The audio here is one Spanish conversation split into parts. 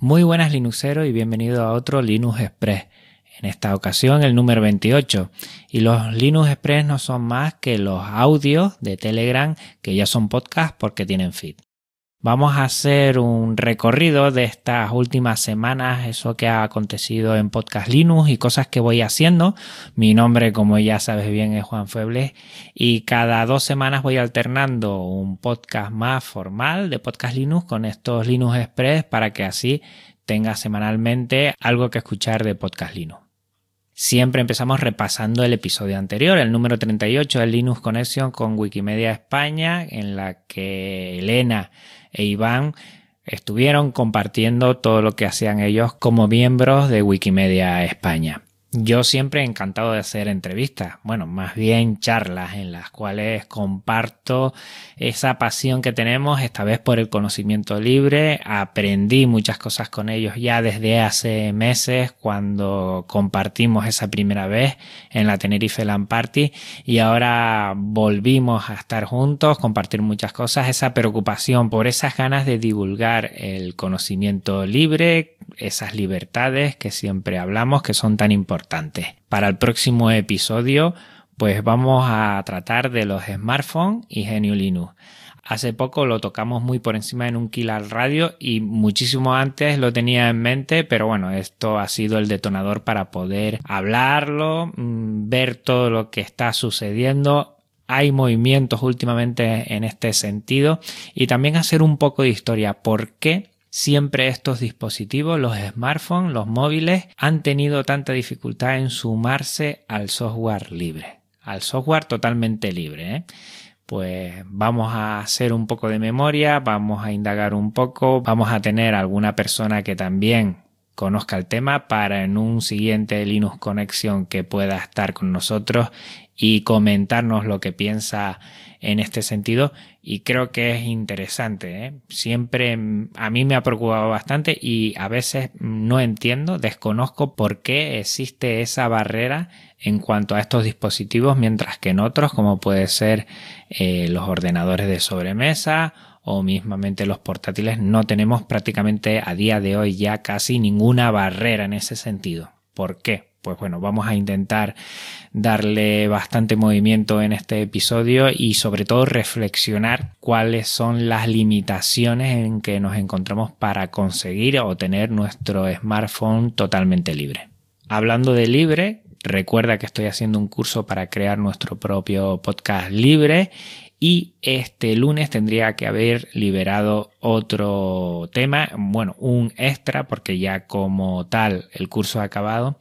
Muy buenas Linuxero y bienvenido a otro Linux Express. En esta ocasión el número 28. Y los Linux Express no son más que los audios de Telegram que ya son podcast porque tienen feed. Vamos a hacer un recorrido de estas últimas semanas, eso que ha acontecido en Podcast Linux y cosas que voy haciendo. Mi nombre, como ya sabes bien, es Juan Febles y cada dos semanas voy alternando un podcast más formal de Podcast Linux con estos Linux Express para que así tengas semanalmente algo que escuchar de Podcast Linux. Siempre empezamos repasando el episodio anterior, el número 38 del Linux Connection con Wikimedia España, en la que Elena e Iván estuvieron compartiendo todo lo que hacían ellos como miembros de Wikimedia España. Yo siempre he encantado de hacer entrevistas, bueno, más bien charlas en las cuales comparto esa pasión que tenemos, esta vez por el conocimiento libre. Aprendí muchas cosas con ellos ya desde hace meses cuando compartimos esa primera vez en la Tenerife Land Party y ahora volvimos a estar juntos, compartir muchas cosas, esa preocupación por esas ganas de divulgar el conocimiento libre, esas libertades que siempre hablamos que son tan importantes. Para el próximo episodio, pues vamos a tratar de los smartphones y Genio Linux. Hace poco lo tocamos muy por encima en un Kill Radio y muchísimo antes lo tenía en mente, pero bueno, esto ha sido el detonador para poder hablarlo, mm, ver todo lo que está sucediendo, hay movimientos últimamente en este sentido y también hacer un poco de historia. ¿Por qué Siempre estos dispositivos, los smartphones, los móviles, han tenido tanta dificultad en sumarse al software libre, al software totalmente libre. ¿eh? Pues vamos a hacer un poco de memoria, vamos a indagar un poco, vamos a tener alguna persona que también conozca el tema para en un siguiente Linux Connection que pueda estar con nosotros y comentarnos lo que piensa en este sentido y creo que es interesante. ¿eh? Siempre a mí me ha preocupado bastante y a veces no entiendo, desconozco por qué existe esa barrera en cuanto a estos dispositivos, mientras que en otros, como puede ser eh, los ordenadores de sobremesa o mismamente los portátiles, no tenemos prácticamente a día de hoy ya casi ninguna barrera en ese sentido. ¿Por qué? Pues bueno, vamos a intentar darle bastante movimiento en este episodio y sobre todo reflexionar cuáles son las limitaciones en que nos encontramos para conseguir o tener nuestro smartphone totalmente libre. Hablando de libre, recuerda que estoy haciendo un curso para crear nuestro propio podcast libre y este lunes tendría que haber liberado otro tema, bueno, un extra porque ya como tal el curso ha acabado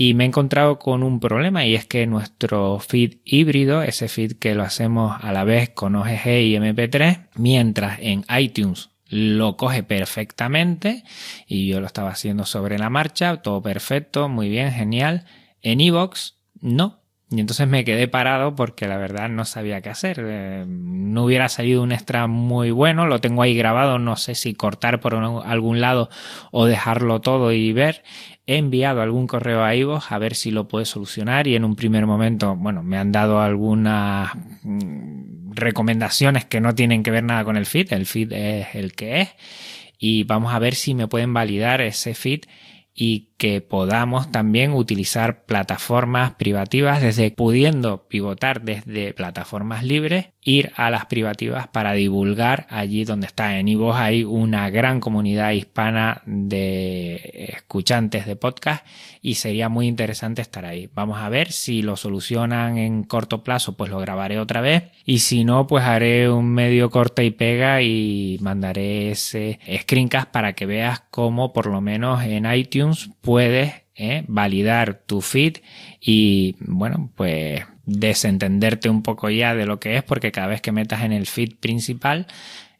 y me he encontrado con un problema y es que nuestro feed híbrido, ese feed que lo hacemos a la vez con OGG y MP3, mientras en iTunes lo coge perfectamente y yo lo estaba haciendo sobre la marcha, todo perfecto, muy bien, genial. En iVoox no, y entonces me quedé parado porque la verdad no sabía qué hacer. Eh, no hubiera salido un extra muy bueno, lo tengo ahí grabado, no sé si cortar por algún lado o dejarlo todo y ver he enviado algún correo a Ivo a ver si lo puede solucionar y en un primer momento, bueno, me han dado algunas mm, recomendaciones que no tienen que ver nada con el feed, el feed es el que es y vamos a ver si me pueden validar ese feed y que podamos también utilizar plataformas privativas desde pudiendo pivotar desde plataformas libres ir a las privativas para divulgar allí donde está. En Ivo hay una gran comunidad hispana de escuchantes de podcast y sería muy interesante estar ahí. Vamos a ver si lo solucionan en corto plazo pues lo grabaré otra vez. Y si no pues haré un medio corte y pega y mandaré ese screencast para que veas cómo por lo menos en iTunes puedes eh, validar tu feed y bueno, pues desentenderte un poco ya de lo que es porque cada vez que metas en el feed principal,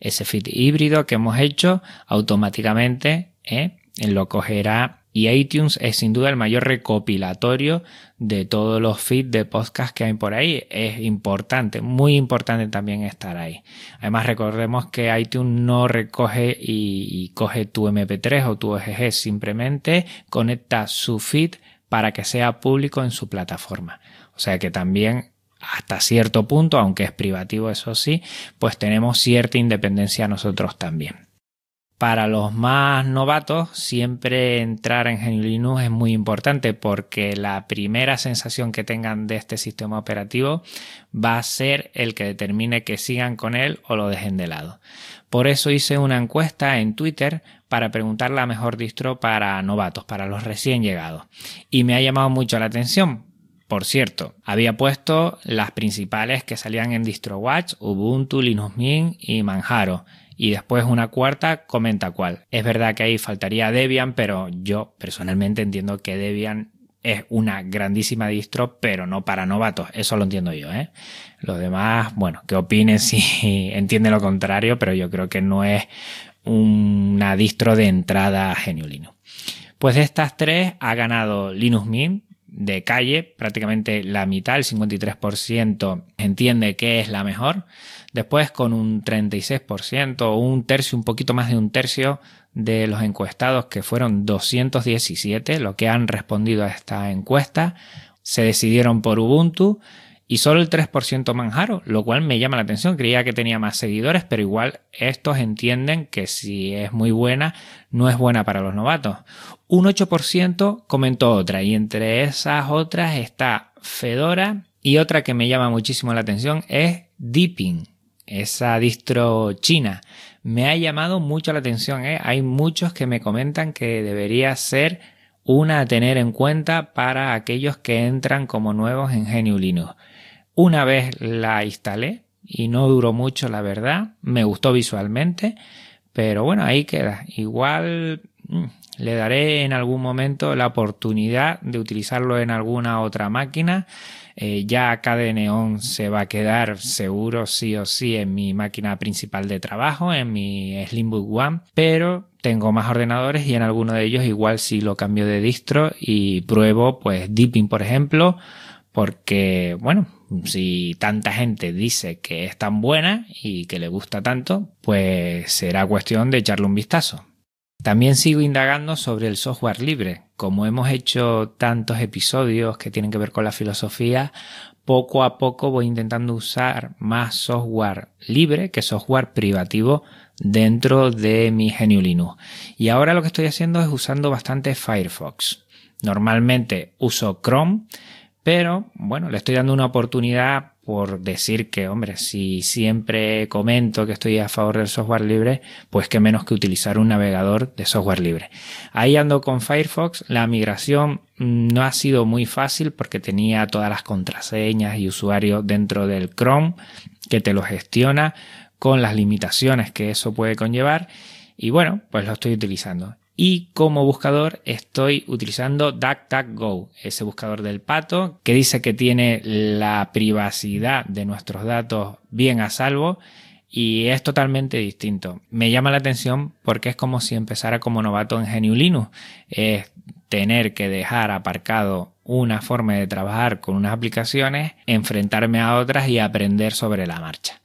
ese feed híbrido que hemos hecho, automáticamente eh, lo cogerá y iTunes es sin duda el mayor recopilatorio de todos los feeds de podcast que hay por ahí. Es importante, muy importante también estar ahí. Además recordemos que iTunes no recoge y, coge tu MP3 o tu OGG, simplemente conecta su feed para que sea público en su plataforma. O sea que también hasta cierto punto, aunque es privativo eso sí, pues tenemos cierta independencia nosotros también. Para los más novatos, siempre entrar en GNU Linux es muy importante porque la primera sensación que tengan de este sistema operativo va a ser el que determine que sigan con él o lo dejen de lado. Por eso hice una encuesta en Twitter para preguntar la mejor distro para novatos, para los recién llegados. Y me ha llamado mucho la atención. Por cierto, había puesto las principales que salían en DistroWatch, Ubuntu, Linux Mint y Manjaro y después una cuarta comenta cuál. Es verdad que ahí faltaría Debian, pero yo personalmente entiendo que Debian es una grandísima distro, pero no para novatos. Eso lo entiendo yo, ¿eh? Los demás, bueno, que opinen si entienden lo contrario, pero yo creo que no es una distro de entrada a. Pues de estas tres ha ganado Linux Mint de calle, prácticamente la mitad, el 53% entiende que es la mejor. Después con un 36% o un tercio, un poquito más de un tercio de los encuestados, que fueron 217, lo que han respondido a esta encuesta, se decidieron por Ubuntu y solo el 3% Manjaro, lo cual me llama la atención. Creía que tenía más seguidores, pero igual estos entienden que si es muy buena, no es buena para los novatos. Un 8% comentó otra y entre esas otras está Fedora y otra que me llama muchísimo la atención es Deepin esa distro china. Me ha llamado mucho la atención, ¿eh? hay muchos que me comentan que debería ser una a tener en cuenta para aquellos que entran como nuevos en GNU Linux. Una vez la instalé y no duró mucho, la verdad, me gustó visualmente, pero bueno, ahí queda. Igual mm, le daré en algún momento la oportunidad de utilizarlo en alguna otra máquina eh, ya Neon se va a quedar seguro sí o sí en mi máquina principal de trabajo, en mi Slimbook One, pero tengo más ordenadores y en alguno de ellos igual si lo cambio de distro y pruebo pues Deepin por ejemplo, porque bueno, si tanta gente dice que es tan buena y que le gusta tanto, pues será cuestión de echarle un vistazo. También sigo indagando sobre el software libre. Como hemos hecho tantos episodios que tienen que ver con la filosofía, poco a poco voy intentando usar más software libre que software privativo dentro de mi GNU Linux. Y ahora lo que estoy haciendo es usando bastante Firefox. Normalmente uso Chrome, pero bueno, le estoy dando una oportunidad por decir que, hombre, si siempre comento que estoy a favor del software libre, pues que menos que utilizar un navegador de software libre. Ahí ando con Firefox. La migración no ha sido muy fácil porque tenía todas las contraseñas y usuarios dentro del Chrome que te lo gestiona con las limitaciones que eso puede conllevar. Y bueno, pues lo estoy utilizando. Y como buscador estoy utilizando DuckDuckGo, ese buscador del pato que dice que tiene la privacidad de nuestros datos bien a salvo y es totalmente distinto. Me llama la atención porque es como si empezara como novato en GNU Linux. Es tener que dejar aparcado una forma de trabajar con unas aplicaciones, enfrentarme a otras y aprender sobre la marcha.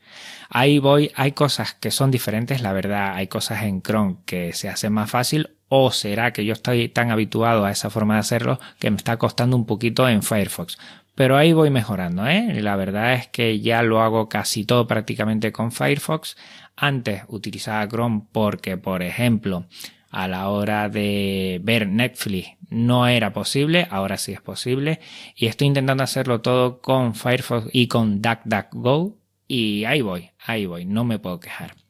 Ahí voy, hay cosas que son diferentes, la verdad, hay cosas en Chrome que se hacen más fácil o será que yo estoy tan habituado a esa forma de hacerlo que me está costando un poquito en Firefox. Pero ahí voy mejorando, ¿eh? La verdad es que ya lo hago casi todo prácticamente con Firefox. Antes utilizaba Chrome porque, por ejemplo, a la hora de ver Netflix no era posible, ahora sí es posible. Y estoy intentando hacerlo todo con Firefox y con DuckDuckGo. Y ahí voy, ahí voy, no me puedo quejar.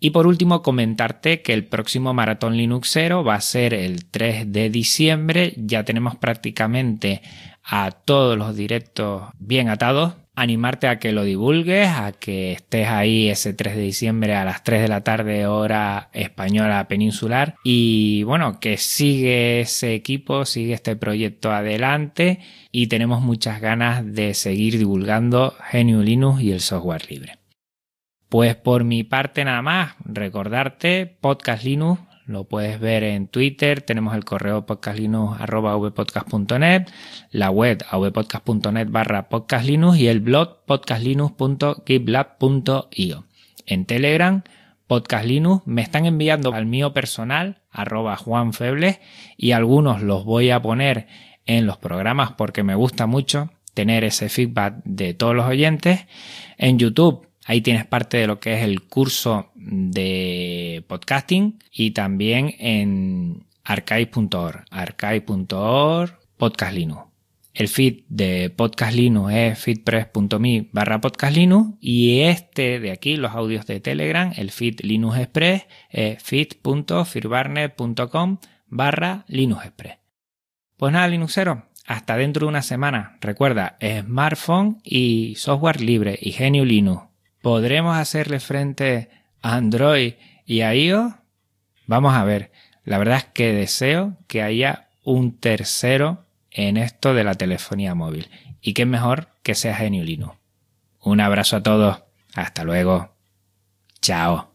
Y por último, comentarte que el próximo Maratón Linuxero va a ser el 3 de diciembre. Ya tenemos prácticamente a todos los directos bien atados. Animarte a que lo divulgues, a que estés ahí ese 3 de diciembre a las 3 de la tarde hora española peninsular. Y bueno, que sigue ese equipo, sigue este proyecto adelante y tenemos muchas ganas de seguir divulgando GNU Linux y el software libre. Pues por mi parte nada más, recordarte, Podcast Linux, lo puedes ver en Twitter, tenemos el correo podcastlinux.vpodcast.net, la web avpodcast.net barra podcastlinux y el blog podcastlinux.gitlab.io. En Telegram, Podcast Linux, me están enviando al mío personal, arroba juanfebles, y algunos los voy a poner en los programas porque me gusta mucho tener ese feedback de todos los oyentes. En YouTube, Ahí tienes parte de lo que es el curso de podcasting y también en archive.org, archive.org, podcast Linux. El feed de Podcast Linux es feedpress.me barra Podcast Linux y este de aquí, los audios de Telegram, el feed Linux Express es feed.firbarnet.com barra Linux Express. Pues nada, Linuxero, hasta dentro de una semana. Recuerda, smartphone y software libre y genio Linux. ¿Podremos hacerle frente a Android y a iOS? Vamos a ver. La verdad es que deseo que haya un tercero en esto de la telefonía móvil. Y qué mejor que sea Genio Linux. Un abrazo a todos. Hasta luego. Chao.